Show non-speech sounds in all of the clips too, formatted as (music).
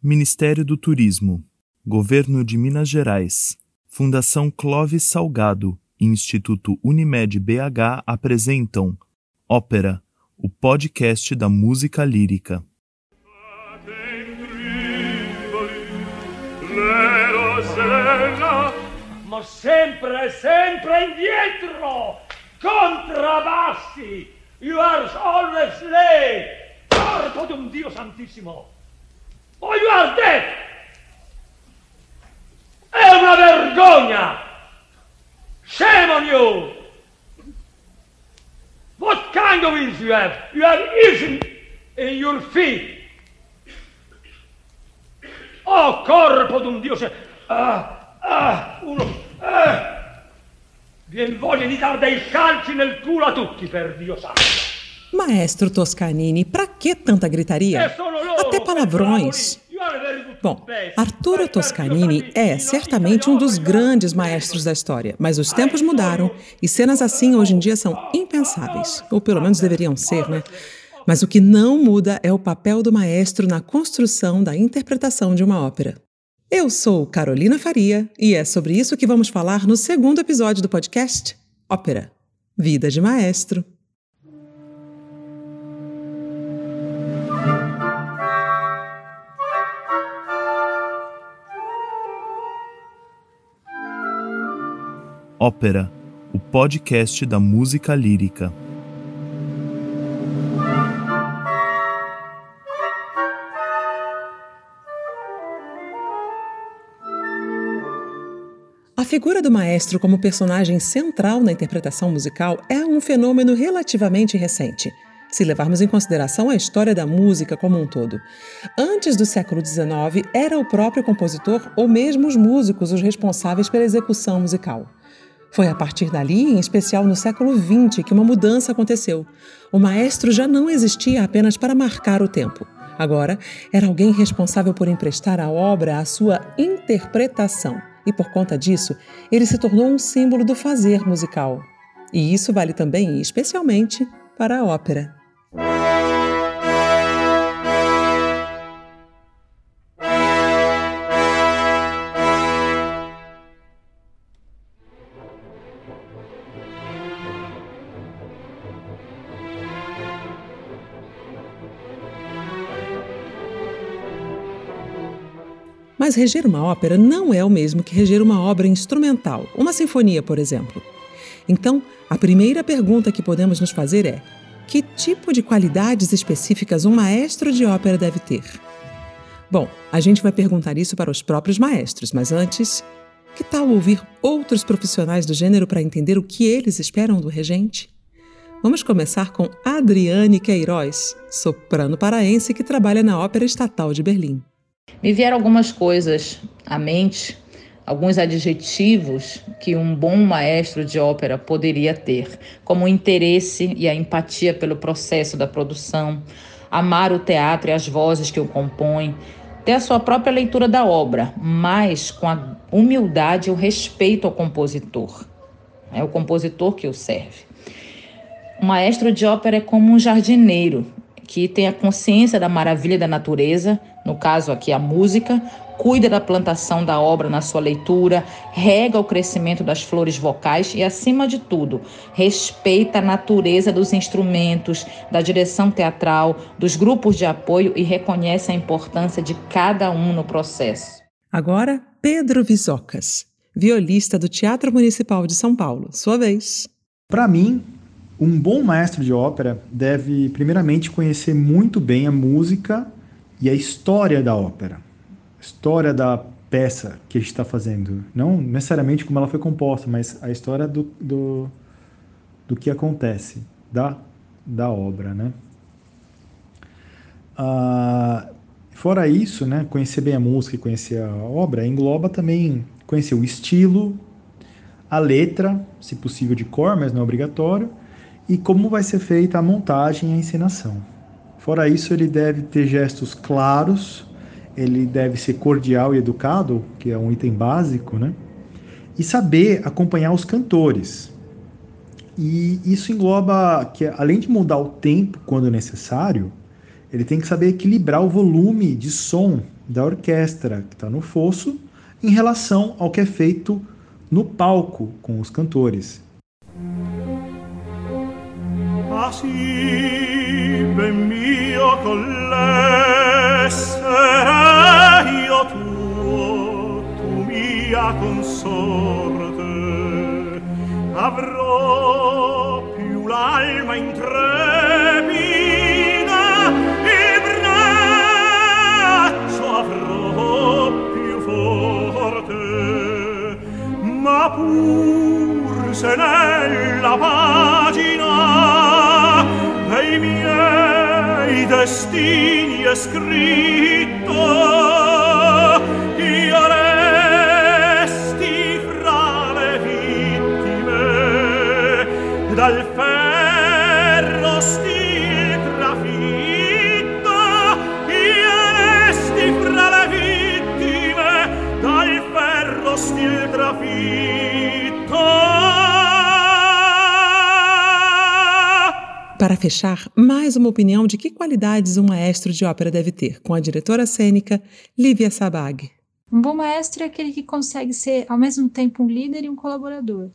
Ministério do Turismo, Governo de Minas Gerais, Fundação Clóvis Salgado e Instituto Unimed BH apresentam Ópera, o podcast da música lírica. Ma sempre, sempre indietro! Contrabbassi! You are always late! Corpo di un Dio santissimo! Are dead! È una vergogna! Shame on you! What kind of ears you have? You have ears in, in your feet! Oh, corpo d'un Dio! se- Ah, ah, uno... Ah! Vien voglia di dar dei calci nel culo a tutti, per Dio santo! Maestro Toscanini, pra que tanta gritaria? E sono loro, Palavrões. Bom. Arturo Toscanini é certamente um dos grandes maestros da história, mas os tempos mudaram e cenas assim hoje em dia são impensáveis, ou pelo menos deveriam ser, né? Mas o que não muda é o papel do maestro na construção da interpretação de uma ópera. Eu sou Carolina Faria e é sobre isso que vamos falar no segundo episódio do podcast Ópera Vida de Maestro. Ópera, o podcast da música lírica. A figura do maestro como personagem central na interpretação musical é um fenômeno relativamente recente, se levarmos em consideração a história da música como um todo. Antes do século XIX, era o próprio compositor ou mesmo os músicos os responsáveis pela execução musical. Foi a partir dali, em especial no século XX, que uma mudança aconteceu. O maestro já não existia apenas para marcar o tempo. Agora, era alguém responsável por emprestar à obra a sua interpretação. E por conta disso, ele se tornou um símbolo do fazer musical. E isso vale também especialmente para a ópera. Mas reger uma ópera não é o mesmo que reger uma obra instrumental, uma sinfonia, por exemplo. Então, a primeira pergunta que podemos nos fazer é: que tipo de qualidades específicas um maestro de ópera deve ter? Bom, a gente vai perguntar isso para os próprios maestros, mas antes, que tal ouvir outros profissionais do gênero para entender o que eles esperam do regente? Vamos começar com Adriane Queiroz, soprano paraense que trabalha na Ópera Estatal de Berlim. Me vieram algumas coisas à mente, alguns adjetivos que um bom maestro de ópera poderia ter, como o interesse e a empatia pelo processo da produção, amar o teatro e as vozes que o compõem, ter a sua própria leitura da obra, mas com a humildade e o respeito ao compositor. É o compositor que o serve. O maestro de ópera é como um jardineiro que tem a consciência da maravilha da natureza, no caso aqui a música, cuida da plantação da obra na sua leitura, rega o crescimento das flores vocais e, acima de tudo, respeita a natureza dos instrumentos, da direção teatral, dos grupos de apoio e reconhece a importância de cada um no processo. Agora, Pedro Visocas, violista do Teatro Municipal de São Paulo. Sua vez. Para mim, um bom maestro de ópera deve, primeiramente, conhecer muito bem a música e a história da ópera, a história da peça que a gente está fazendo. Não necessariamente como ela foi composta, mas a história do, do, do que acontece, da, da obra, né? Ah, fora isso, né, conhecer bem a música e conhecer a obra engloba também conhecer o estilo, a letra, se possível de cor, mas não é obrigatório, e como vai ser feita a montagem e a encenação. Fora isso, ele deve ter gestos claros, ele deve ser cordial e educado, que é um item básico, né? E saber acompanhar os cantores. E isso engloba que, além de mudar o tempo quando necessário, ele tem que saber equilibrar o volume de som da orquestra que está no fosso em relação ao que é feito no palco com os cantores. Assim, ben mio collessera io tuo tu mia consorte avrò più l'alma intrepida il braccio avrò più forte ma pur se nella pace destini è scritto. Para fechar, mais uma opinião de que qualidades um maestro de ópera deve ter, com a diretora cênica Lívia Sabag. Um bom maestro é aquele que consegue ser ao mesmo tempo um líder e um colaborador.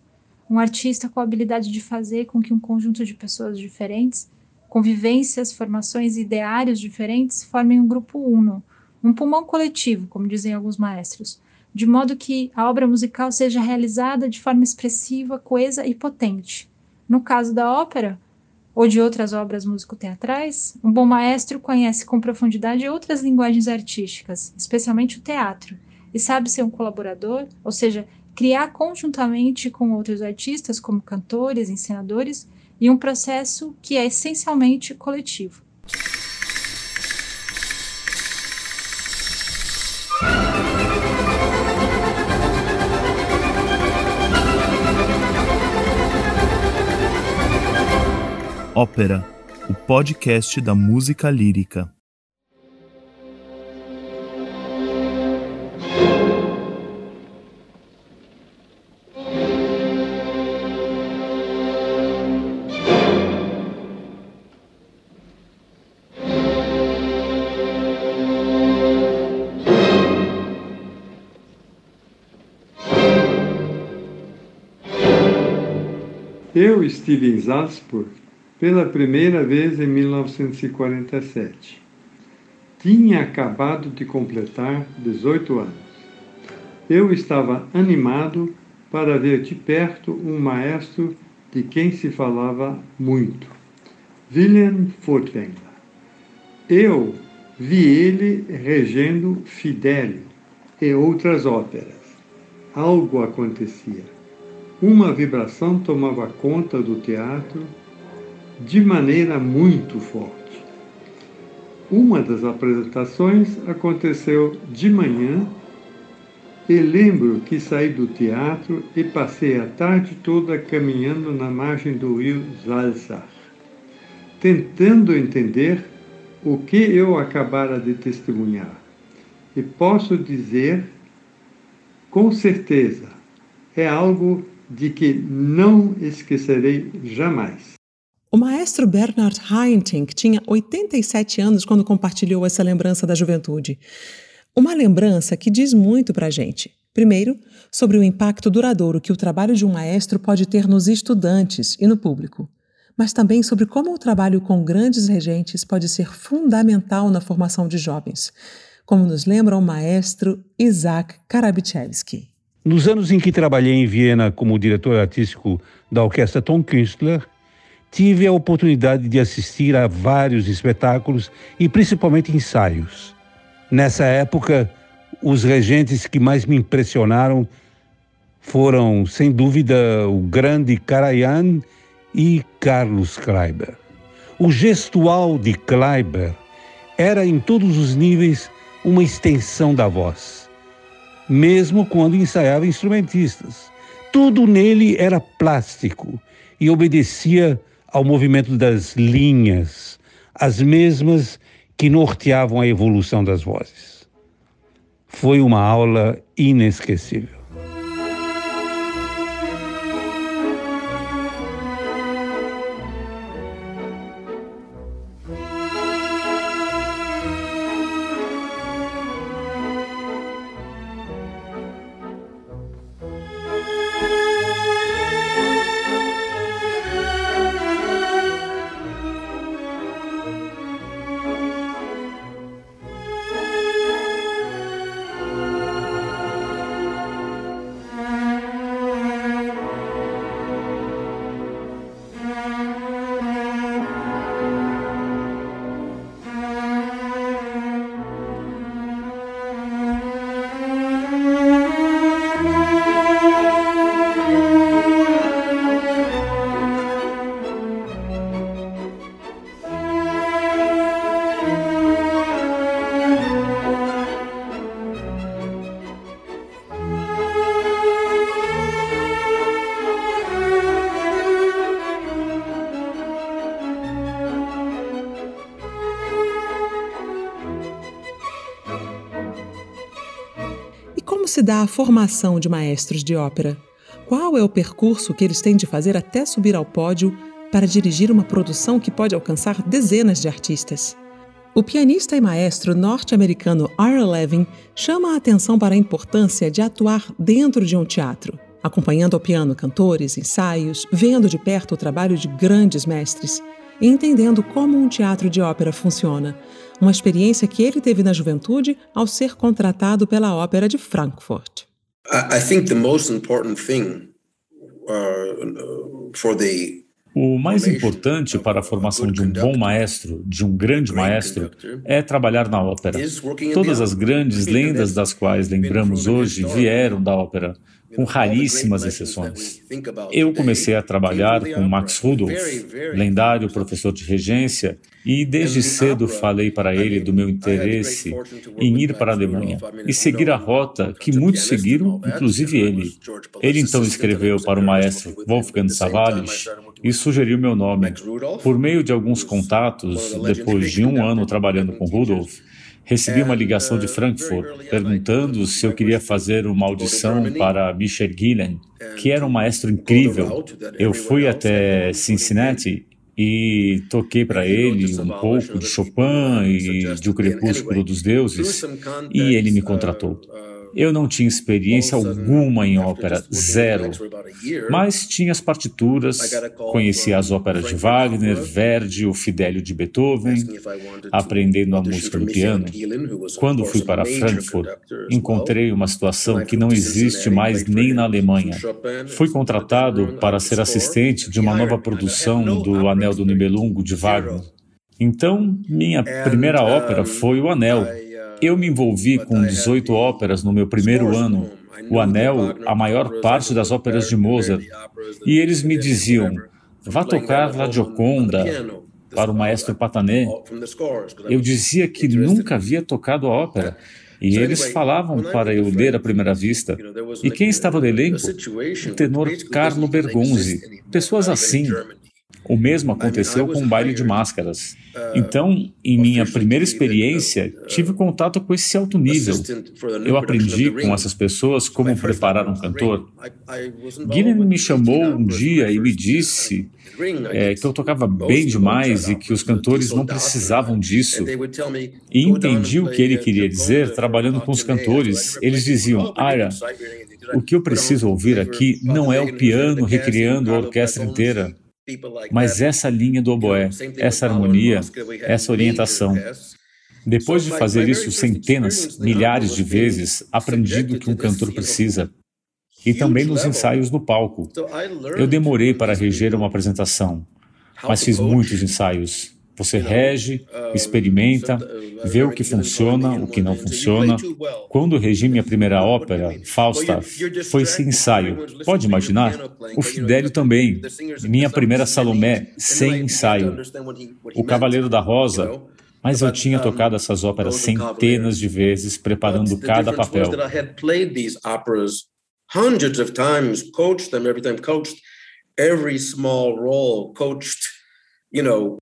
Um artista com a habilidade de fazer com que um conjunto de pessoas diferentes, convivências, formações e ideários diferentes formem um grupo uno, um pulmão coletivo, como dizem alguns maestros, de modo que a obra musical seja realizada de forma expressiva, coesa e potente. No caso da ópera, ou de outras obras musicoteatrais, um bom maestro conhece com profundidade outras linguagens artísticas, especialmente o teatro, e sabe ser um colaborador, ou seja, criar conjuntamente com outros artistas, como cantores, encenadores, e um processo que é essencialmente coletivo. Ópera, o podcast da música lírica. Eu estive em pela primeira vez em 1947. Tinha acabado de completar 18 anos. Eu estava animado para ver de perto um maestro de quem se falava muito, William Furtwängler. Eu vi ele regendo Fidelio e outras óperas. Algo acontecia. Uma vibração tomava conta do teatro de maneira muito forte. Uma das apresentações aconteceu de manhã e lembro que saí do teatro e passei a tarde toda caminhando na margem do rio Zalzar, tentando entender o que eu acabara de testemunhar. E posso dizer com certeza, é algo de que não esquecerei jamais. O maestro Bernard Haitink tinha 87 anos quando compartilhou essa lembrança da juventude. Uma lembrança que diz muito para a gente. Primeiro, sobre o impacto duradouro que o trabalho de um maestro pode ter nos estudantes e no público, mas também sobre como o trabalho com grandes regentes pode ser fundamental na formação de jovens, como nos lembra o maestro Isaac Karabichevsky. Nos anos em que trabalhei em Viena como diretor artístico da orquestra Tom Künstler, tive a oportunidade de assistir a vários espetáculos e principalmente ensaios. Nessa época, os regentes que mais me impressionaram foram, sem dúvida, o grande Karajan e Carlos Kleiber. O gestual de Kleiber era, em todos os níveis, uma extensão da voz, mesmo quando ensaiava instrumentistas. Tudo nele era plástico e obedecia ao movimento das linhas, as mesmas que norteavam a evolução das vozes. Foi uma aula inesquecível. Se dá a formação de maestros de ópera? Qual é o percurso que eles têm de fazer até subir ao pódio para dirigir uma produção que pode alcançar dezenas de artistas? O pianista e maestro norte-americano Ira Levin chama a atenção para a importância de atuar dentro de um teatro, acompanhando ao piano cantores, ensaios, vendo de perto o trabalho de grandes mestres e entendendo como um teatro de ópera funciona, uma experiência que ele teve na juventude ao ser contratado pela Ópera de Frankfurt. I think the most important thing uh, for the o mais importante para a formação de um bom maestro, de um grande maestro, é trabalhar na ópera. Todas as grandes lendas das quais lembramos hoje vieram da ópera com raríssimas exceções. Eu comecei a trabalhar com Max Rudolph, lendário professor de regência, e desde cedo falei para ele do meu interesse em ir para a Alemanha e seguir a rota que muitos seguiram, inclusive ele. Ele então escreveu para o maestro Wolfgang Savalich e sugeriu meu nome. Por meio de alguns contatos, depois de um ano trabalhando com Rudolph, Recebi uma ligação de Frankfurt perguntando se eu queria fazer uma audição para Michel Gillen, que era um maestro incrível. Eu fui até Cincinnati e toquei para ele um pouco de Chopin e de O Crepúsculo dos Deuses, e ele me contratou. Eu não tinha experiência alguma em ópera, zero. Mas tinha as partituras, conhecia as óperas de Wagner, Verdi, o Fidelio de Beethoven, aprendendo a música no piano. Quando fui para Frankfurt, encontrei uma situação que não existe mais nem na Alemanha. Fui contratado para ser assistente de uma nova produção do Anel do Nibelungo de Wagner. Então, minha primeira ópera foi O Anel, eu me envolvi com 18 óperas no meu primeiro ano, o Anel, a maior parte das óperas de Mozart, e eles me diziam: vá tocar La Gioconda para o maestro Patané. Eu dizia que nunca havia tocado a ópera. E eles falavam para eu ler à primeira vista. E quem estava no elenco? O tenor Carlo Bergonzi. Pessoas assim, o mesmo aconteceu com o baile de máscaras. Então, em minha primeira experiência, tive contato com esse alto nível. Eu aprendi com essas pessoas como preparar um cantor. Gillian me chamou um dia e me disse é, que eu tocava bem demais e que os cantores não precisavam disso. E entendi o que ele queria dizer trabalhando com os cantores. Eles diziam, Ira, o que eu preciso ouvir aqui não é o piano recriando a orquestra inteira mas essa linha do oboé, essa harmonia, essa orientação. Depois de fazer isso centenas, milhares de vezes, aprendi do que um cantor precisa. E também nos ensaios no palco. Eu demorei para reger uma apresentação, mas fiz muitos ensaios. Você rege, experimenta, vê o que funciona, o que não funciona. Quando regi minha primeira ópera, Falstaff, foi sem ensaio. Pode imaginar? O Fidelio também. Minha primeira Salomé, sem ensaio. O Cavaleiro da Rosa, mas eu tinha tocado essas óperas centenas de vezes, preparando cada papel. Hundreds of times, coached them every time, coached every small role, coached, you know,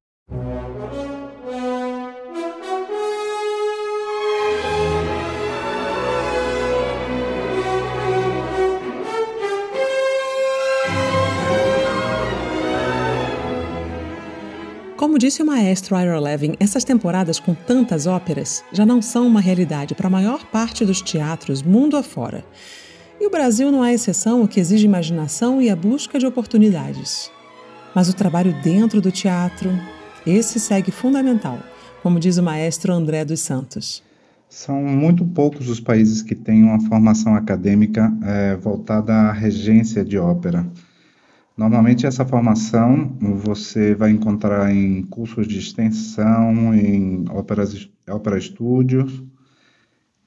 Como disse o maestro Ira Levin, essas temporadas com tantas óperas já não são uma realidade para a maior parte dos teatros mundo afora. E o Brasil não é exceção, o que exige imaginação e a busca de oportunidades. Mas o trabalho dentro do teatro, esse segue fundamental, como diz o maestro André dos Santos. São muito poucos os países que têm uma formação acadêmica é, voltada à regência de ópera. Normalmente essa formação você vai encontrar em cursos de extensão, em óperas, ópera estúdios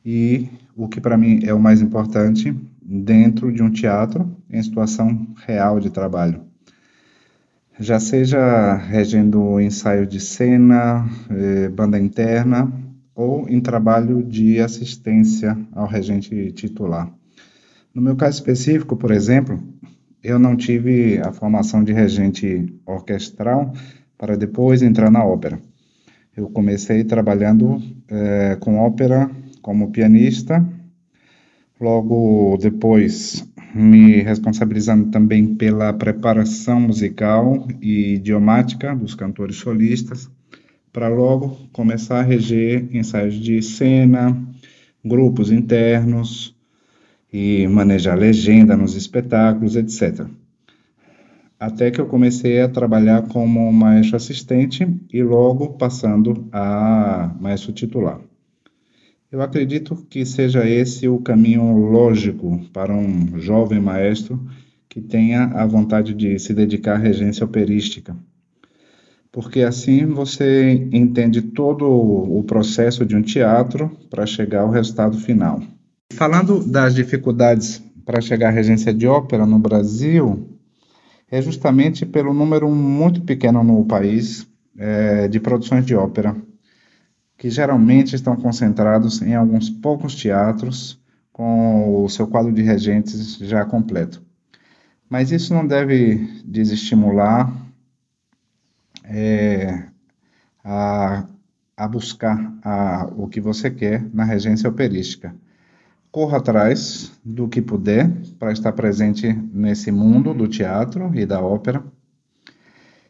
e o que para mim é o mais importante, dentro de um teatro em situação real de trabalho já seja regendo ensaio de cena, eh, banda interna ou em trabalho de assistência ao regente titular. No meu caso específico, por exemplo, eu não tive a formação de regente orquestral para depois entrar na ópera. Eu comecei trabalhando eh, com ópera como pianista, Logo depois, me responsabilizando também pela preparação musical e idiomática dos cantores solistas, para logo começar a reger ensaios de cena, grupos internos e manejar legenda nos espetáculos, etc. Até que eu comecei a trabalhar como maestro assistente e logo passando a maestro titular. Eu acredito que seja esse o caminho lógico para um jovem maestro que tenha a vontade de se dedicar à regência operística, porque assim você entende todo o processo de um teatro para chegar ao resultado final. Falando das dificuldades para chegar à regência de ópera no Brasil, é justamente pelo número muito pequeno no país é, de produções de ópera que geralmente estão concentrados em alguns poucos teatros, com o seu quadro de regentes já completo. Mas isso não deve desestimular é, a, a, buscar a, o que você quer na regência operística. Corra atrás do que puder para estar presente nesse mundo do teatro e da ópera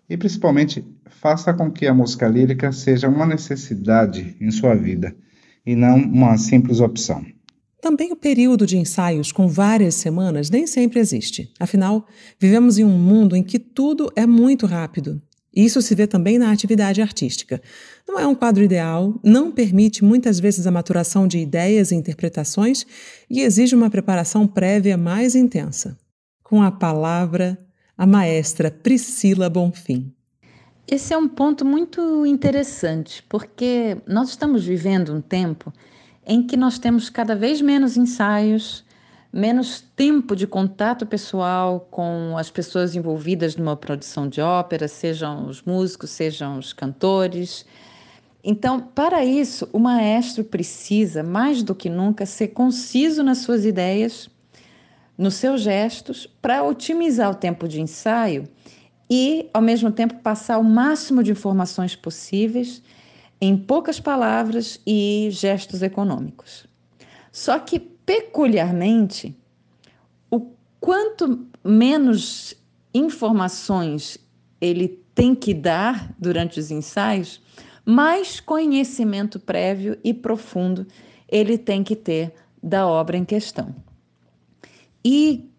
e principalmente faça com que a música lírica seja uma necessidade em sua vida e não uma simples opção. Também o período de ensaios com várias semanas nem sempre existe. Afinal, vivemos em um mundo em que tudo é muito rápido. Isso se vê também na atividade artística. Não é um quadro ideal, não permite muitas vezes a maturação de ideias e interpretações e exige uma preparação prévia mais intensa. Com a palavra, a maestra Priscila Bonfim. Esse é um ponto muito interessante, porque nós estamos vivendo um tempo em que nós temos cada vez menos ensaios, menos tempo de contato pessoal com as pessoas envolvidas numa produção de ópera, sejam os músicos, sejam os cantores. Então, para isso, o maestro precisa, mais do que nunca, ser conciso nas suas ideias nos seus gestos para otimizar o tempo de ensaio e, ao mesmo tempo, passar o máximo de informações possíveis em poucas palavras e gestos econômicos. Só que, peculiarmente, o quanto menos informações ele tem que dar durante os ensaios, mais conhecimento prévio e profundo ele tem que ter da obra em questão. E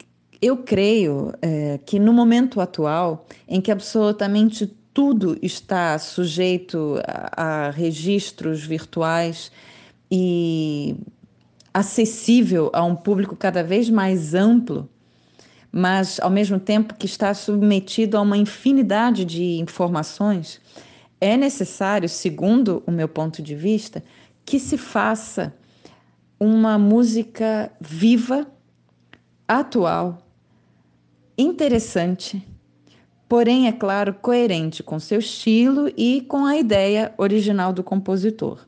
eu creio é, que no momento atual, em que absolutamente tudo está sujeito a, a registros virtuais e acessível a um público cada vez mais amplo, mas ao mesmo tempo que está submetido a uma infinidade de informações, é necessário, segundo o meu ponto de vista, que se faça uma música viva atual, interessante, porém, é claro, coerente com seu estilo e com a ideia original do compositor.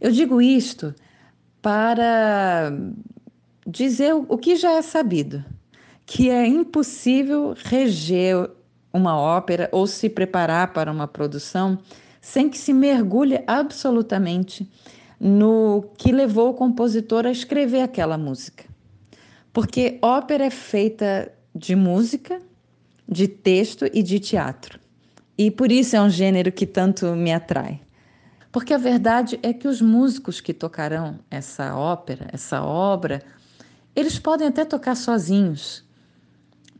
Eu digo isto para dizer o que já é sabido, que é impossível reger uma ópera ou se preparar para uma produção sem que se mergulhe absolutamente no que levou o compositor a escrever aquela música. Porque ópera é feita de música, de texto e de teatro. E por isso é um gênero que tanto me atrai. Porque a verdade é que os músicos que tocarão essa ópera, essa obra, eles podem até tocar sozinhos,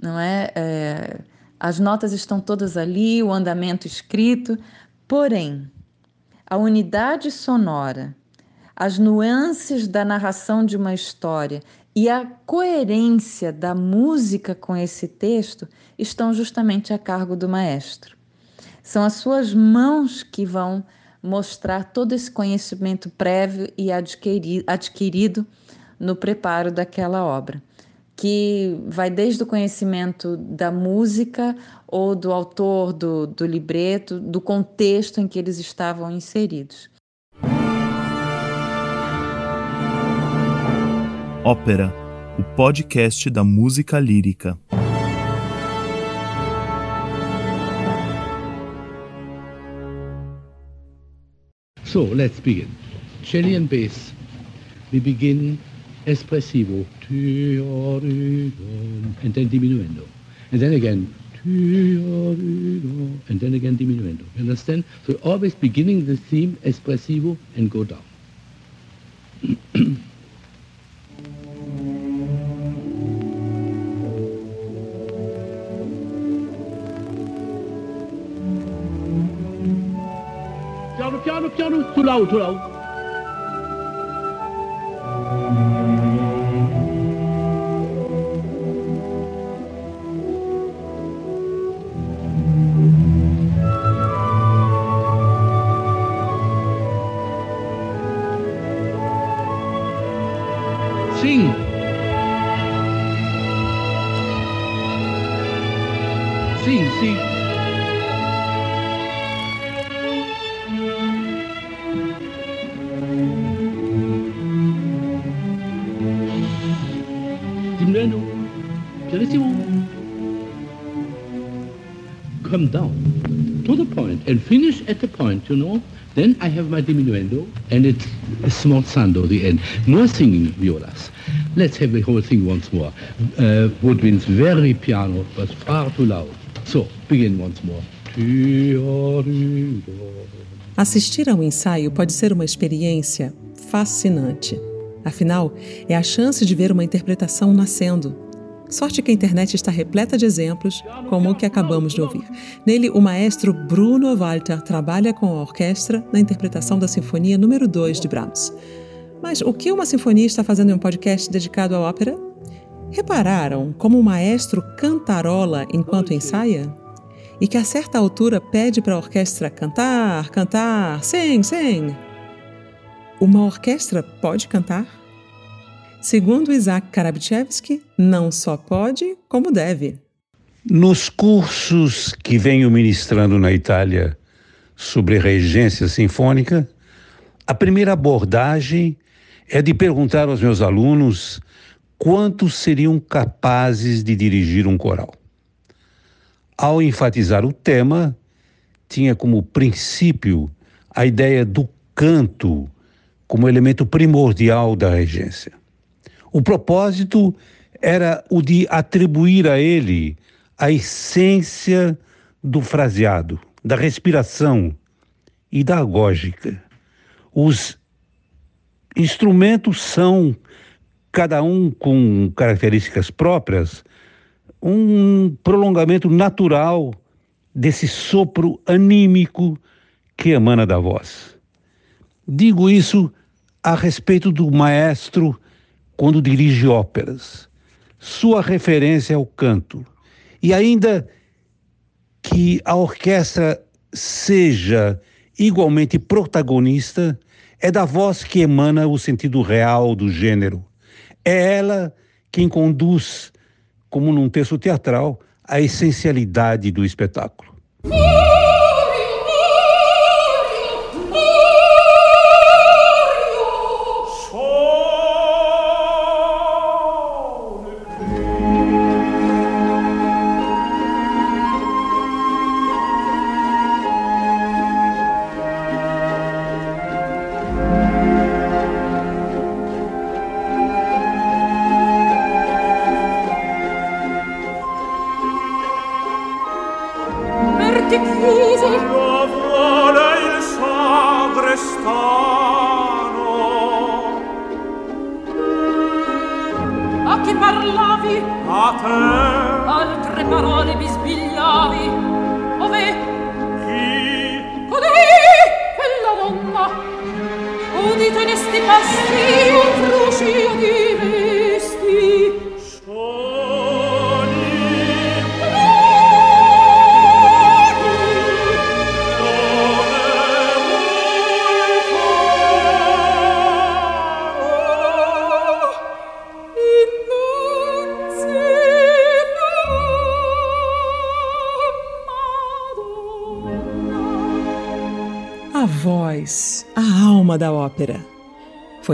não é? é as notas estão todas ali, o andamento escrito, porém, a unidade sonora, as nuances da narração de uma história e a coerência da música com esse texto estão justamente a cargo do maestro. São as suas mãos que vão mostrar todo esse conhecimento prévio e adquirido no preparo daquela obra, que vai desde o conhecimento da música ou do autor do, do libreto, do contexto em que eles estavam inseridos. Ópera, o podcast da música lírica. So let's begin. Chilean bass. We begin espressivo, and then diminuendo. And then again, and then again diminuendo. You understand? So always beginning the theme espressivo and go down. (clears throat) piano, piano, piano, too loud, too loud. And finish at the point, you know. Then I have my diminuendo, and it's smorzando, the end. No singing violas. Let's have the whole thing once more. Uh, Woodwind's very piano, but far too loud. So, begin once more. Assistir ao ensaio pode ser uma experiência fascinante. Afinal, é a chance de ver uma interpretação nascendo, Sorte que a internet está repleta de exemplos, como o que acabamos de ouvir. Nele, o maestro Bruno Walter trabalha com a orquestra na interpretação da Sinfonia número 2 de Brahms. Mas o que uma sinfonia está fazendo em um podcast dedicado à ópera? Repararam como o maestro cantarola enquanto ensaia? E que a certa altura pede para a orquestra cantar, cantar, sing, sing. Uma orquestra pode cantar? Segundo Isaac Karabchevsky, não só pode, como deve. Nos cursos que venho ministrando na Itália sobre regência sinfônica, a primeira abordagem é de perguntar aos meus alunos quantos seriam capazes de dirigir um coral. Ao enfatizar o tema, tinha como princípio a ideia do canto como elemento primordial da regência. O propósito era o de atribuir a ele a essência do fraseado, da respiração e da agógica. Os instrumentos são, cada um com características próprias, um prolongamento natural desse sopro anímico que emana da voz. Digo isso a respeito do maestro quando dirige óperas. Sua referência é o canto. E ainda que a orquestra seja igualmente protagonista, é da voz que emana o sentido real do gênero. É ela quem conduz, como num texto teatral, a essencialidade do espetáculo.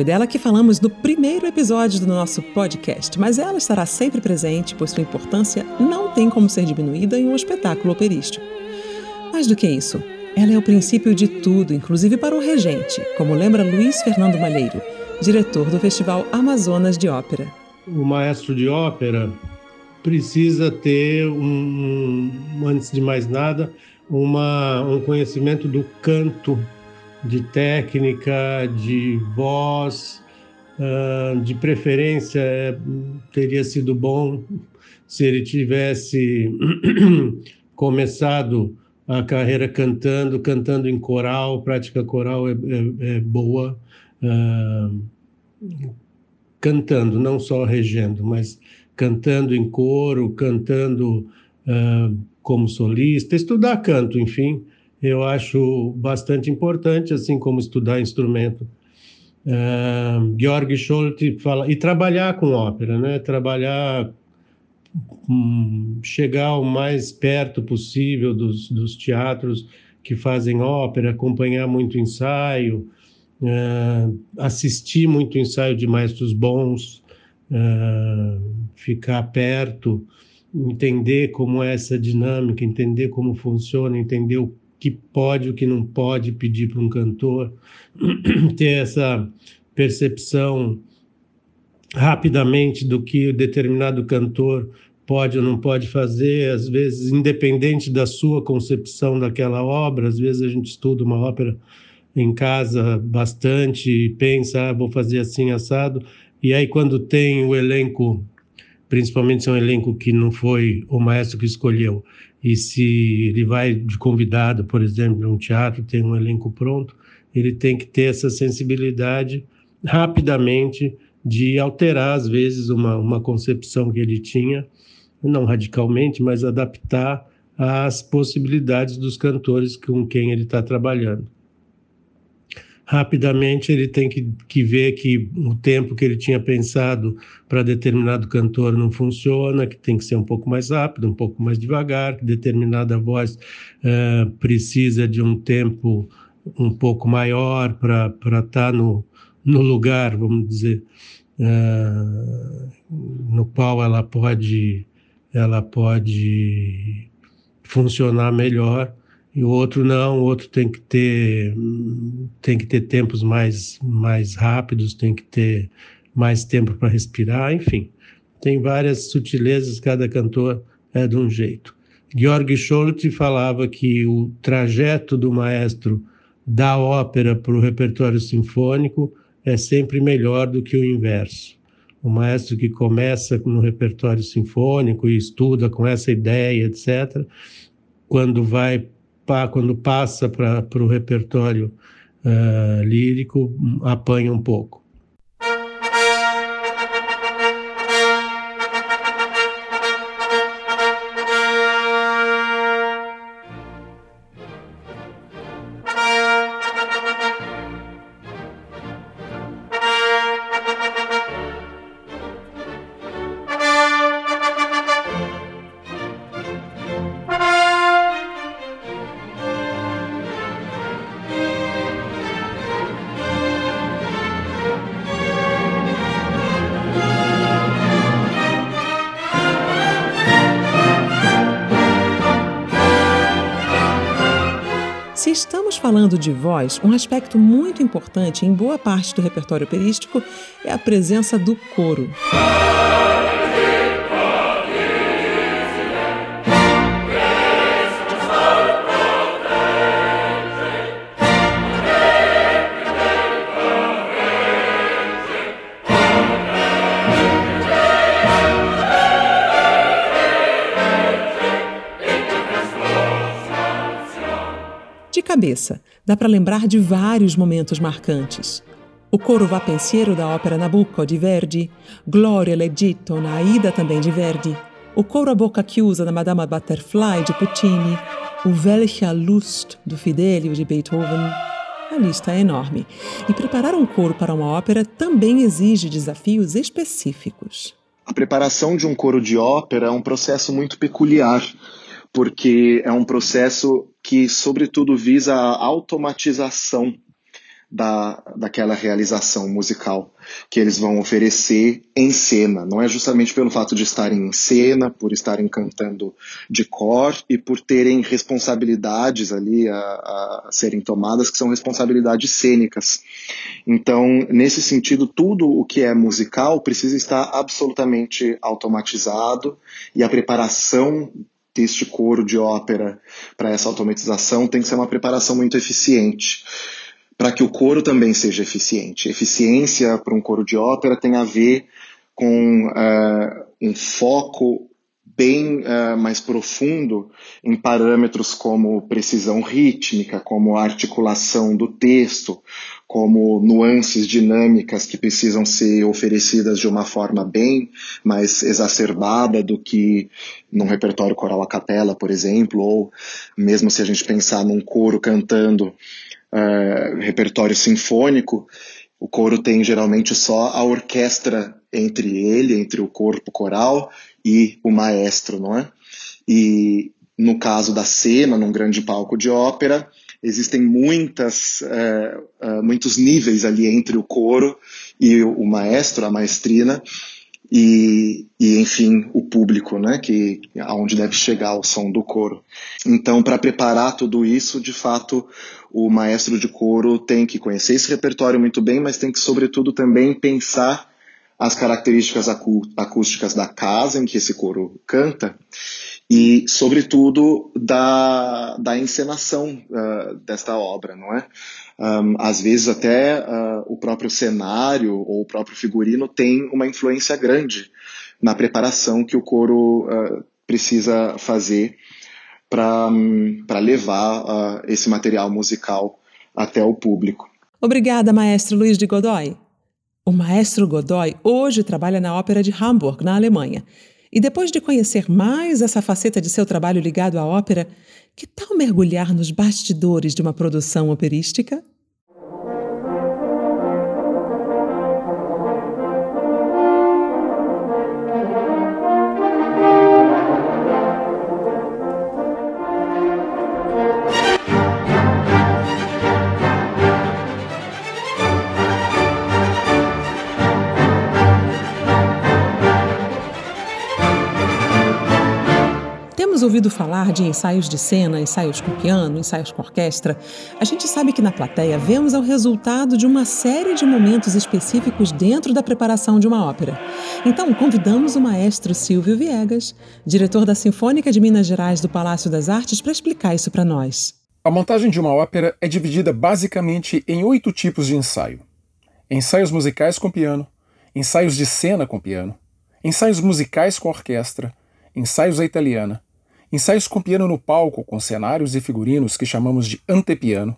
Foi dela que falamos no primeiro episódio do nosso podcast, mas ela estará sempre presente, pois sua importância não tem como ser diminuída em um espetáculo operístico. Mais do que isso, ela é o princípio de tudo, inclusive para o regente, como lembra Luiz Fernando Malheiro, diretor do Festival Amazonas de Ópera. O maestro de ópera precisa ter, um, antes de mais nada, uma, um conhecimento do canto, de técnica, de voz, uh, de preferência, teria sido bom se ele tivesse (clears throat) começado a carreira cantando, cantando em coral, prática coral é, é, é boa, uh, cantando, não só regendo, mas cantando em coro, cantando uh, como solista, estudar canto, enfim, eu acho bastante importante, assim como estudar instrumento. Uh, Georg Scholti fala e trabalhar com ópera, né? Trabalhar, um, chegar o mais perto possível dos, dos teatros que fazem ópera, acompanhar muito ensaio, uh, assistir muito ensaio de maestros bons, uh, ficar perto, entender como é essa dinâmica, entender como funciona, entender o que pode, o que não pode pedir para um cantor, (clears throat) ter essa percepção rapidamente do que determinado cantor pode ou não pode fazer, às vezes independente da sua concepção daquela obra, às vezes a gente estuda uma ópera em casa bastante e pensa, ah, vou fazer assim assado, e aí quando tem o elenco, principalmente se é um elenco que não foi o maestro que escolheu, e se ele vai de convidado, por exemplo, a um teatro, tem um elenco pronto, ele tem que ter essa sensibilidade rapidamente de alterar, às vezes, uma, uma concepção que ele tinha, não radicalmente, mas adaptar às possibilidades dos cantores com quem ele está trabalhando rapidamente ele tem que, que ver que o tempo que ele tinha pensado para determinado cantor não funciona, que tem que ser um pouco mais rápido, um pouco mais devagar, que determinada voz uh, precisa de um tempo um pouco maior para estar tá no, no lugar, vamos dizer, uh, no qual ela pode, ela pode funcionar melhor e o outro não, o outro tem que ter tem que ter tempos mais mais rápidos, tem que ter mais tempo para respirar, enfim. Tem várias sutilezas, cada cantor é de um jeito. Georg Scholti falava que o trajeto do maestro da ópera para o repertório sinfônico é sempre melhor do que o inverso. O maestro que começa no repertório sinfônico e estuda com essa ideia, etc., quando vai quando passa para o repertório uh, lírico, apanha um pouco. Falando de voz, um aspecto muito importante em boa parte do repertório operístico é a presença do coro. cabeça, dá para lembrar de vários momentos marcantes. O coro vapensiero da ópera Nabucco de Verdi, Gloria l'Egitto na Aida também de Verdi, o coro a boca chiusa da Madama Butterfly de Puccini, o Welche Lust do Fidelio de Beethoven. A lista é enorme. E preparar um coro para uma ópera também exige desafios específicos. A preparação de um coro de ópera é um processo muito peculiar, porque é um processo que, sobretudo, visa a automatização da, daquela realização musical que eles vão oferecer em cena. Não é justamente pelo fato de estarem em cena, por estarem cantando de cor e por terem responsabilidades ali a, a serem tomadas, que são responsabilidades cênicas. Então, nesse sentido, tudo o que é musical precisa estar absolutamente automatizado e a preparação deste coro de ópera para essa automatização tem que ser uma preparação muito eficiente para que o coro também seja eficiente. Eficiência para um coro de ópera tem a ver com uh, um foco bem uh, mais profundo em parâmetros como precisão rítmica, como articulação do texto, como nuances dinâmicas que precisam ser oferecidas de uma forma bem mais exacerbada do que num repertório coral a capela, por exemplo, ou mesmo se a gente pensar num coro cantando uh, repertório sinfônico, o coro tem geralmente só a orquestra entre ele, entre o corpo coral e o maestro, não é? E no caso da cena, num grande palco de ópera, existem muitas, uh, uh, muitos níveis ali entre o coro e o maestro, a maestrina, e, e enfim o público, né, que aonde deve chegar o som do coro. Então, para preparar tudo isso, de fato, o maestro de coro tem que conhecer esse repertório muito bem, mas tem que sobretudo também pensar as características acú acústicas da casa em que esse coro canta e, sobretudo, da, da encenação uh, desta obra, não é? Um, às vezes até uh, o próprio cenário ou o próprio figurino tem uma influência grande na preparação que o coro uh, precisa fazer para um, levar esse material musical até o público. Obrigada, maestro Luiz de Godoy. O maestro Godoy hoje trabalha na Ópera de Hamburg, na Alemanha. E depois de conhecer mais essa faceta de seu trabalho ligado à ópera, que tal mergulhar nos bastidores de uma produção operística? Ouvido falar de ensaios de cena, ensaios com piano, ensaios com orquestra. A gente sabe que na plateia vemos o resultado de uma série de momentos específicos dentro da preparação de uma ópera. Então, convidamos o maestro Silvio Viegas, diretor da Sinfônica de Minas Gerais do Palácio das Artes, para explicar isso para nós. A montagem de uma ópera é dividida basicamente em oito tipos de ensaio: ensaios musicais com piano, ensaios de cena com piano, ensaios musicais com orquestra, ensaios à italiana, ensaios com piano no palco, com cenários e figurinos que chamamos de antepiano,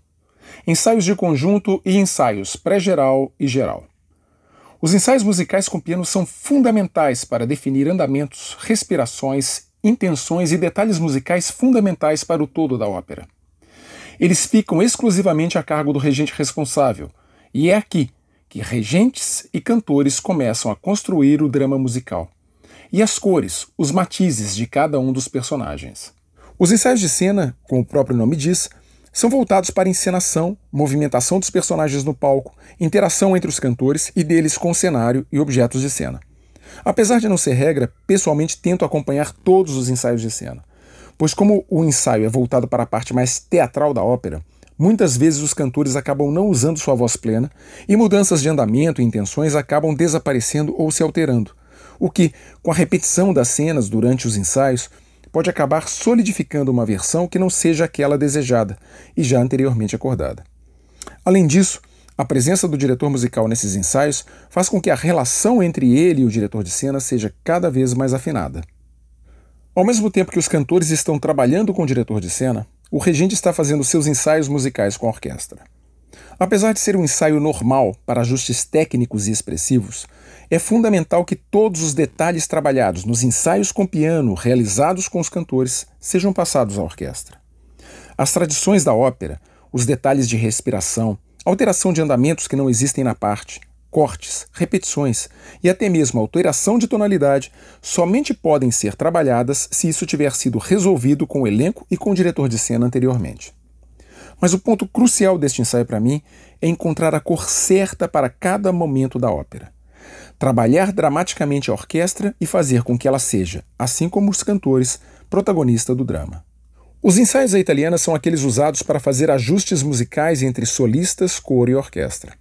ensaios de conjunto e ensaios pré-geral e geral. Os ensaios musicais com piano são fundamentais para definir andamentos, respirações, intenções e detalhes musicais fundamentais para o todo da ópera. Eles ficam exclusivamente a cargo do regente responsável, e é aqui que regentes e cantores começam a construir o drama musical e as cores, os matizes de cada um dos personagens. Os ensaios de cena, como o próprio nome diz, são voltados para encenação, movimentação dos personagens no palco, interação entre os cantores e deles com o cenário e objetos de cena. Apesar de não ser regra, pessoalmente tento acompanhar todos os ensaios de cena, pois como o ensaio é voltado para a parte mais teatral da ópera, muitas vezes os cantores acabam não usando sua voz plena e mudanças de andamento e intenções acabam desaparecendo ou se alterando, o que, com a repetição das cenas durante os ensaios, pode acabar solidificando uma versão que não seja aquela desejada e já anteriormente acordada. Além disso, a presença do diretor musical nesses ensaios faz com que a relação entre ele e o diretor de cena seja cada vez mais afinada. Ao mesmo tempo que os cantores estão trabalhando com o diretor de cena, o regente está fazendo seus ensaios musicais com a orquestra. Apesar de ser um ensaio normal para ajustes técnicos e expressivos, é fundamental que todos os detalhes trabalhados nos ensaios com piano realizados com os cantores sejam passados à orquestra. As tradições da ópera, os detalhes de respiração, alteração de andamentos que não existem na parte, cortes, repetições e até mesmo alteração de tonalidade somente podem ser trabalhadas se isso tiver sido resolvido com o elenco e com o diretor de cena anteriormente. Mas o ponto crucial deste ensaio para mim é encontrar a cor certa para cada momento da ópera. Trabalhar dramaticamente a orquestra e fazer com que ela seja, assim como os cantores, protagonista do drama. Os ensaios à italiana são aqueles usados para fazer ajustes musicais entre solistas, coro e orquestra.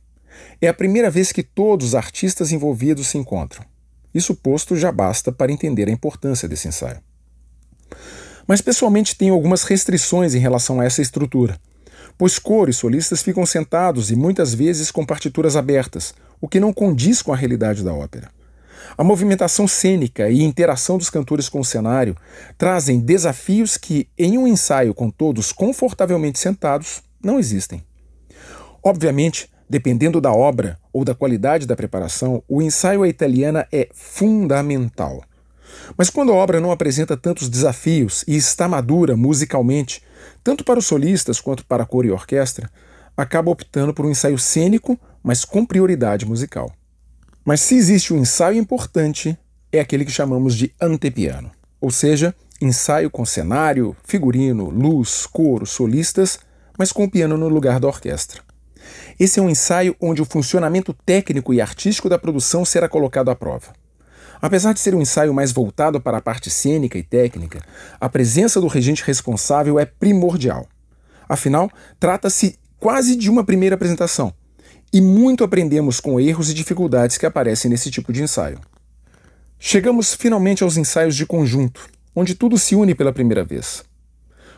É a primeira vez que todos os artistas envolvidos se encontram. Isso posto já basta para entender a importância desse ensaio. Mas pessoalmente tenho algumas restrições em relação a essa estrutura, pois coro solistas ficam sentados e muitas vezes com partituras abertas, o que não condiz com a realidade da ópera. A movimentação cênica e interação dos cantores com o cenário trazem desafios que, em um ensaio com todos confortavelmente sentados, não existem. Obviamente, dependendo da obra ou da qualidade da preparação, o ensaio à italiana é fundamental. Mas quando a obra não apresenta tantos desafios e está madura musicalmente, tanto para os solistas quanto para a cor e orquestra, acaba optando por um ensaio cênico, mas com prioridade musical. Mas se existe um ensaio importante, é aquele que chamamos de antepiano, ou seja, ensaio com cenário, figurino, luz, coro, solistas, mas com o piano no lugar da orquestra. Esse é um ensaio onde o funcionamento técnico e artístico da produção será colocado à prova. Apesar de ser um ensaio mais voltado para a parte cênica e técnica, a presença do regente responsável é primordial. Afinal, trata-se quase de uma primeira apresentação, e muito aprendemos com erros e dificuldades que aparecem nesse tipo de ensaio. Chegamos finalmente aos ensaios de conjunto, onde tudo se une pela primeira vez.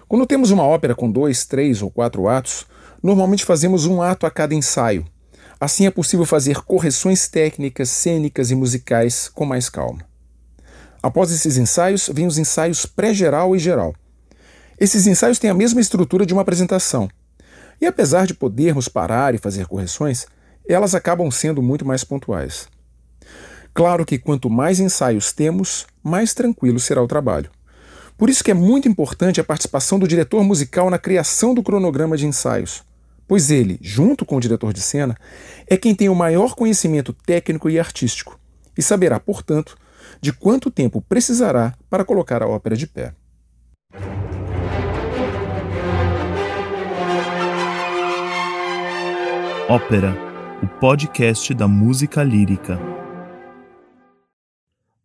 Quando temos uma ópera com dois, três ou quatro atos, normalmente fazemos um ato a cada ensaio, Assim é possível fazer correções técnicas, cênicas e musicais com mais calma. Após esses ensaios, vêm os ensaios pré-geral e geral. Esses ensaios têm a mesma estrutura de uma apresentação. E apesar de podermos parar e fazer correções, elas acabam sendo muito mais pontuais. Claro que quanto mais ensaios temos, mais tranquilo será o trabalho. Por isso que é muito importante a participação do diretor musical na criação do cronograma de ensaios pois ele, junto com o diretor de cena, é quem tem o maior conhecimento técnico e artístico e saberá, portanto, de quanto tempo precisará para colocar a ópera de pé. Ópera, o podcast da música lírica.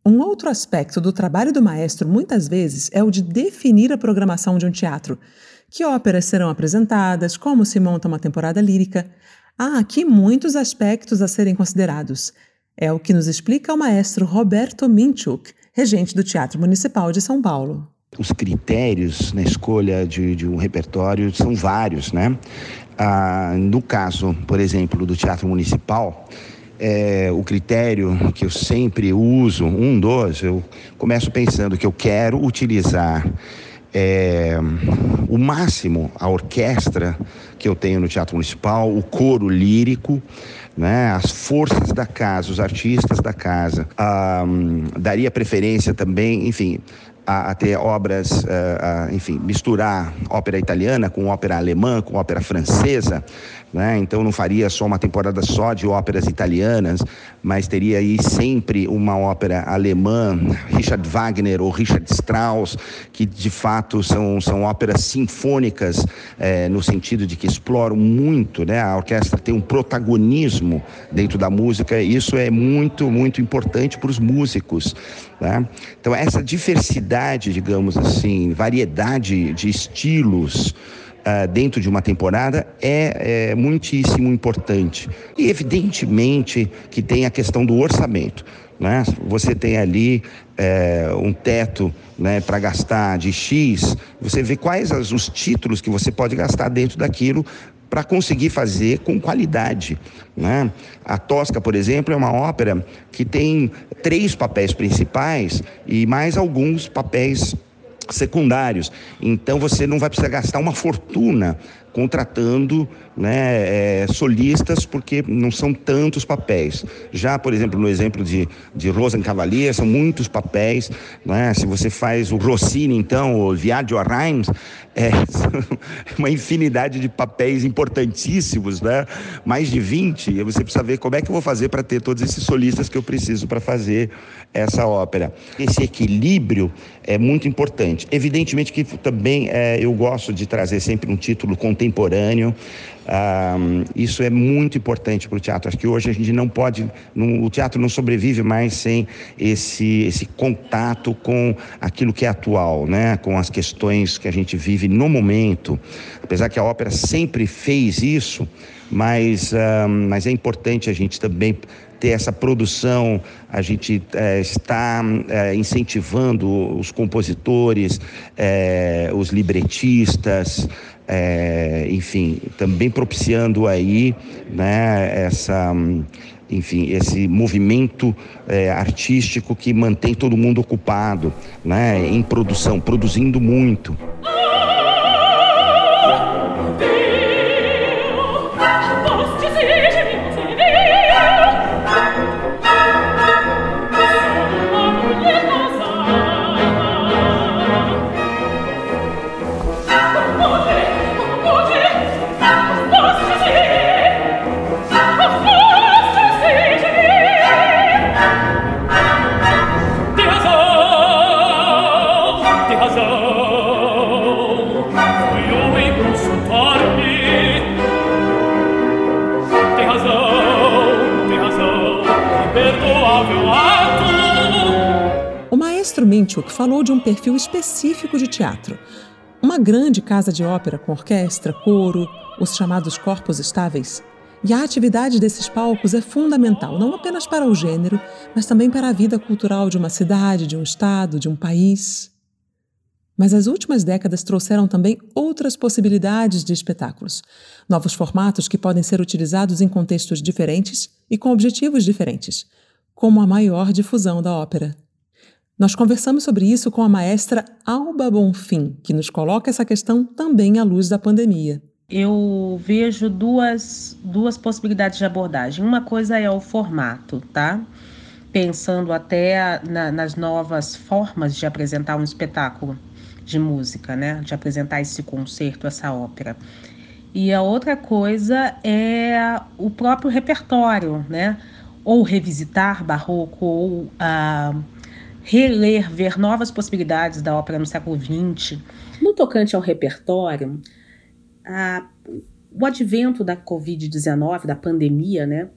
Um outro aspecto do trabalho do maestro muitas vezes é o de definir a programação de um teatro, que óperas serão apresentadas, como se monta uma temporada lírica. Há aqui muitos aspectos a serem considerados. É o que nos explica o maestro Roberto Minchuk, regente do Teatro Municipal de São Paulo. Os critérios na escolha de, de um repertório são vários, né? Ah, no caso, por exemplo, do Teatro Municipal, é, o critério que eu sempre uso, um dos, eu começo pensando que eu quero utilizar é, o máximo a orquestra que eu tenho no Teatro Municipal, o coro lírico, né, as forças da casa, os artistas da casa. Ah, daria preferência também, enfim, a, a ter obras, a, a, enfim, misturar ópera italiana com ópera alemã, com ópera francesa, né? Então não faria só uma temporada só de óperas italianas, mas teria aí sempre uma ópera alemã, Richard Wagner ou Richard Strauss, que de fato são, são óperas sinfônicas é, no sentido de que exploram muito, né? A orquestra tem um protagonismo dentro da música, e isso é muito, muito importante para os músicos. Né? Então, essa diversidade, digamos assim, variedade de estilos uh, dentro de uma temporada é, é muitíssimo importante. E, evidentemente, que tem a questão do orçamento. Né? Você tem ali é, um teto né, para gastar de X, você vê quais os títulos que você pode gastar dentro daquilo para conseguir fazer com qualidade. Né? A Tosca, por exemplo, é uma ópera que tem três papéis principais e mais alguns papéis secundários. Então você não vai precisar gastar uma fortuna contratando né, é, solistas, porque não são tantos papéis. Já, por exemplo, no exemplo de, de Rosen Cavalier, são muitos papéis. Né? Se você faz o Rossini, então, o Viaggio a Reims, é (laughs) uma infinidade de papéis importantíssimos, né? mais de 20. E você precisa ver como é que eu vou fazer para ter todos esses solistas que eu preciso para fazer essa ópera. Esse equilíbrio é muito importante. Evidentemente que também é, eu gosto de trazer sempre um título contemporâneo contemporâneo. Isso é muito importante para o teatro. Acho que hoje a gente não pode, o teatro não sobrevive mais sem esse, esse contato com aquilo que é atual, né? com as questões que a gente vive no momento. Apesar que a ópera sempre fez isso, mas, mas é importante a gente também ter essa produção, a gente é, está é, incentivando os compositores, é, os libretistas, é, enfim, também propiciando aí né, essa, enfim, esse movimento é, artístico que mantém todo mundo ocupado né, em produção, produzindo muito. Minchuk falou de um perfil específico de teatro. Uma grande casa de ópera com orquestra, coro, os chamados corpos estáveis. E a atividade desses palcos é fundamental, não apenas para o gênero, mas também para a vida cultural de uma cidade, de um estado, de um país. Mas as últimas décadas trouxeram também outras possibilidades de espetáculos, novos formatos que podem ser utilizados em contextos diferentes e com objetivos diferentes, como a maior difusão da ópera. Nós conversamos sobre isso com a maestra Alba Bonfim, que nos coloca essa questão também à luz da pandemia. Eu vejo duas, duas possibilidades de abordagem. Uma coisa é o formato, tá? Pensando até na, nas novas formas de apresentar um espetáculo de música, né? De apresentar esse concerto, essa ópera. E a outra coisa é o próprio repertório, né? Ou revisitar barroco, ou. Uh, reler, ver novas possibilidades da ópera no século XX. No tocante ao repertório, a, o advento da Covid-19, da pandemia, né,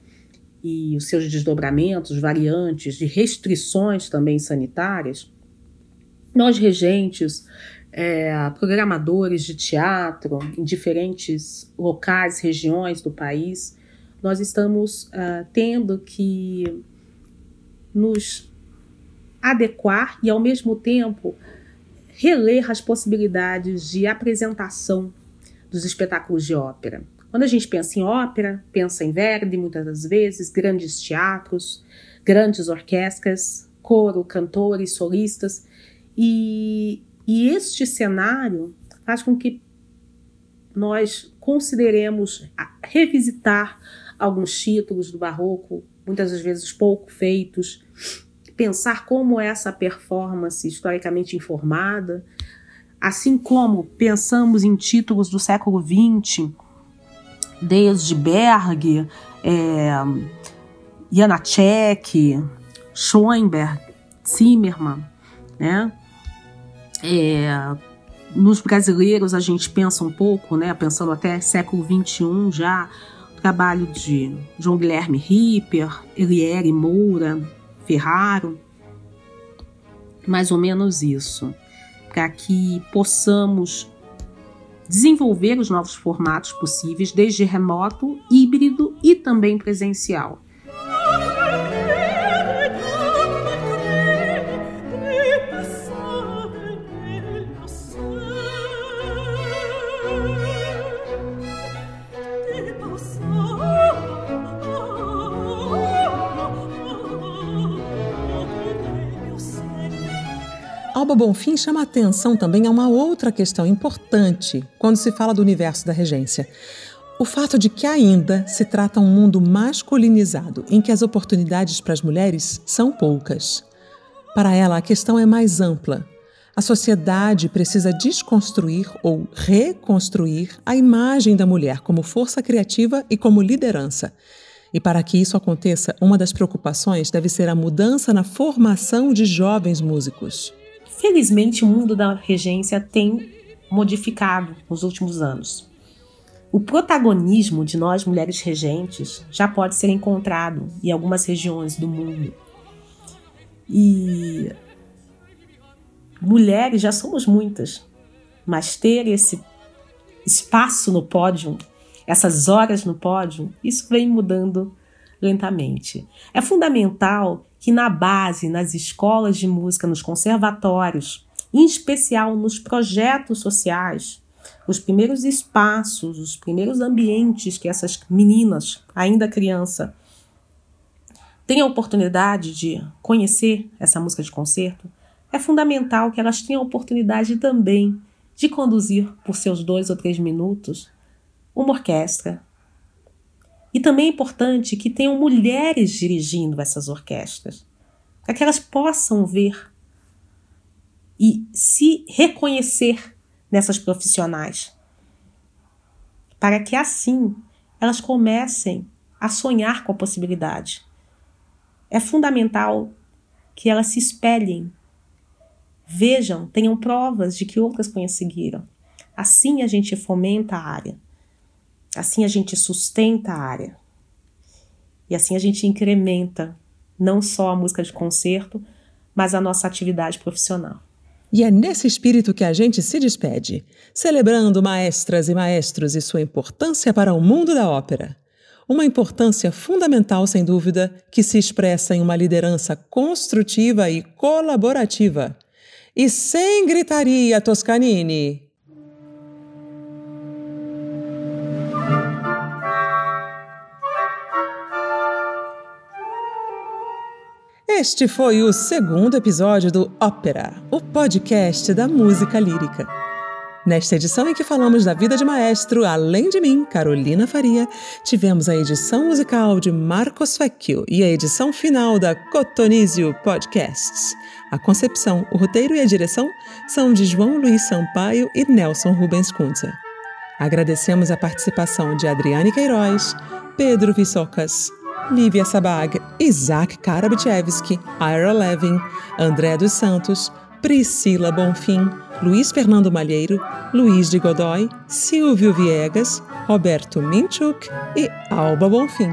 e os seus desdobramentos, variantes, de restrições também sanitárias, nós regentes, é, programadores de teatro em diferentes locais, regiões do país, nós estamos uh, tendo que nos adequar e, ao mesmo tempo, reler as possibilidades de apresentação dos espetáculos de ópera. Quando a gente pensa em ópera, pensa em Verdi, muitas das vezes, grandes teatros, grandes orquestras, coro, cantores, solistas, e, e este cenário faz com que nós consideremos revisitar alguns títulos do barroco, muitas das vezes pouco feitos, pensar como é essa performance historicamente informada, assim como pensamos em títulos do século XX, desde Berg, é, Janacek, Schoenberg, Zimmermann, né? É, nos brasileiros a gente pensa um pouco, né, pensando até século XXI já, o trabalho de João Guilherme Ripper, Eliere Moura, Ferraro, mais ou menos isso, para que possamos desenvolver os novos formatos possíveis, desde remoto, híbrido e também presencial. Alba Bonfim chama atenção também a uma outra questão importante quando se fala do universo da regência. O fato de que ainda se trata um mundo masculinizado, em que as oportunidades para as mulheres são poucas. Para ela, a questão é mais ampla. A sociedade precisa desconstruir ou reconstruir a imagem da mulher como força criativa e como liderança. E para que isso aconteça, uma das preocupações deve ser a mudança na formação de jovens músicos. Felizmente, o mundo da regência tem modificado nos últimos anos. O protagonismo de nós mulheres regentes já pode ser encontrado em algumas regiões do mundo. E mulheres já somos muitas, mas ter esse espaço no pódio, essas horas no pódio, isso vem mudando lentamente. É fundamental que na base, nas escolas de música, nos conservatórios, em especial nos projetos sociais, os primeiros espaços, os primeiros ambientes que essas meninas, ainda criança, têm a oportunidade de conhecer essa música de concerto, é fundamental que elas tenham a oportunidade também de conduzir por seus dois ou três minutos uma orquestra. E também é importante que tenham mulheres dirigindo essas orquestras, para que elas possam ver e se reconhecer nessas profissionais, para que assim elas comecem a sonhar com a possibilidade. É fundamental que elas se espelhem, vejam, tenham provas de que outras conseguiram. Assim a gente fomenta a área, assim a gente sustenta a área, e assim a gente incrementa não só a música de concerto, mas a nossa atividade profissional. E é nesse espírito que a gente se despede, celebrando maestras e maestros e sua importância para o mundo da ópera. Uma importância fundamental, sem dúvida, que se expressa em uma liderança construtiva e colaborativa. E sem gritaria, Toscanini! Este foi o segundo episódio do Ópera, o podcast da música lírica. Nesta edição em que falamos da vida de maestro, além de mim, Carolina Faria, tivemos a edição musical de Marcos Fecchio e a edição final da Cotonizio Podcasts. A concepção, o roteiro e a direção são de João Luiz Sampaio e Nelson Rubens Kunza. Agradecemos a participação de Adriane Queiroz, Pedro Vissocas, Lívia Sabag, Isaac Karabichevski, Ira Levin, André dos Santos, Priscila Bonfim, Luiz Fernando Malheiro, Luiz de Godoy, Silvio Viegas, Roberto Minchuk e Alba Bonfim.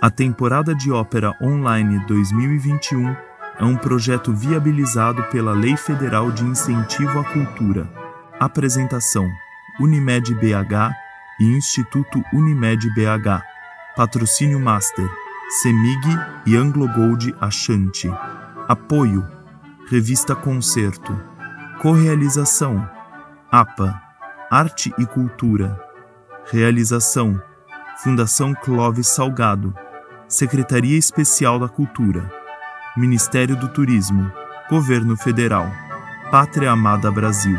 A temporada de ópera online 2021 é um projeto viabilizado pela Lei Federal de Incentivo à Cultura. Apresentação Unimed BH e Instituto Unimed BH. Patrocínio Master, Semig e Anglo Gold Ashanti. Apoio, Revista Concerto. Correalização, APA, Arte e Cultura. Realização, Fundação Clóvis Salgado. Secretaria Especial da Cultura. Ministério do Turismo. Governo Federal. Pátria Amada Brasil.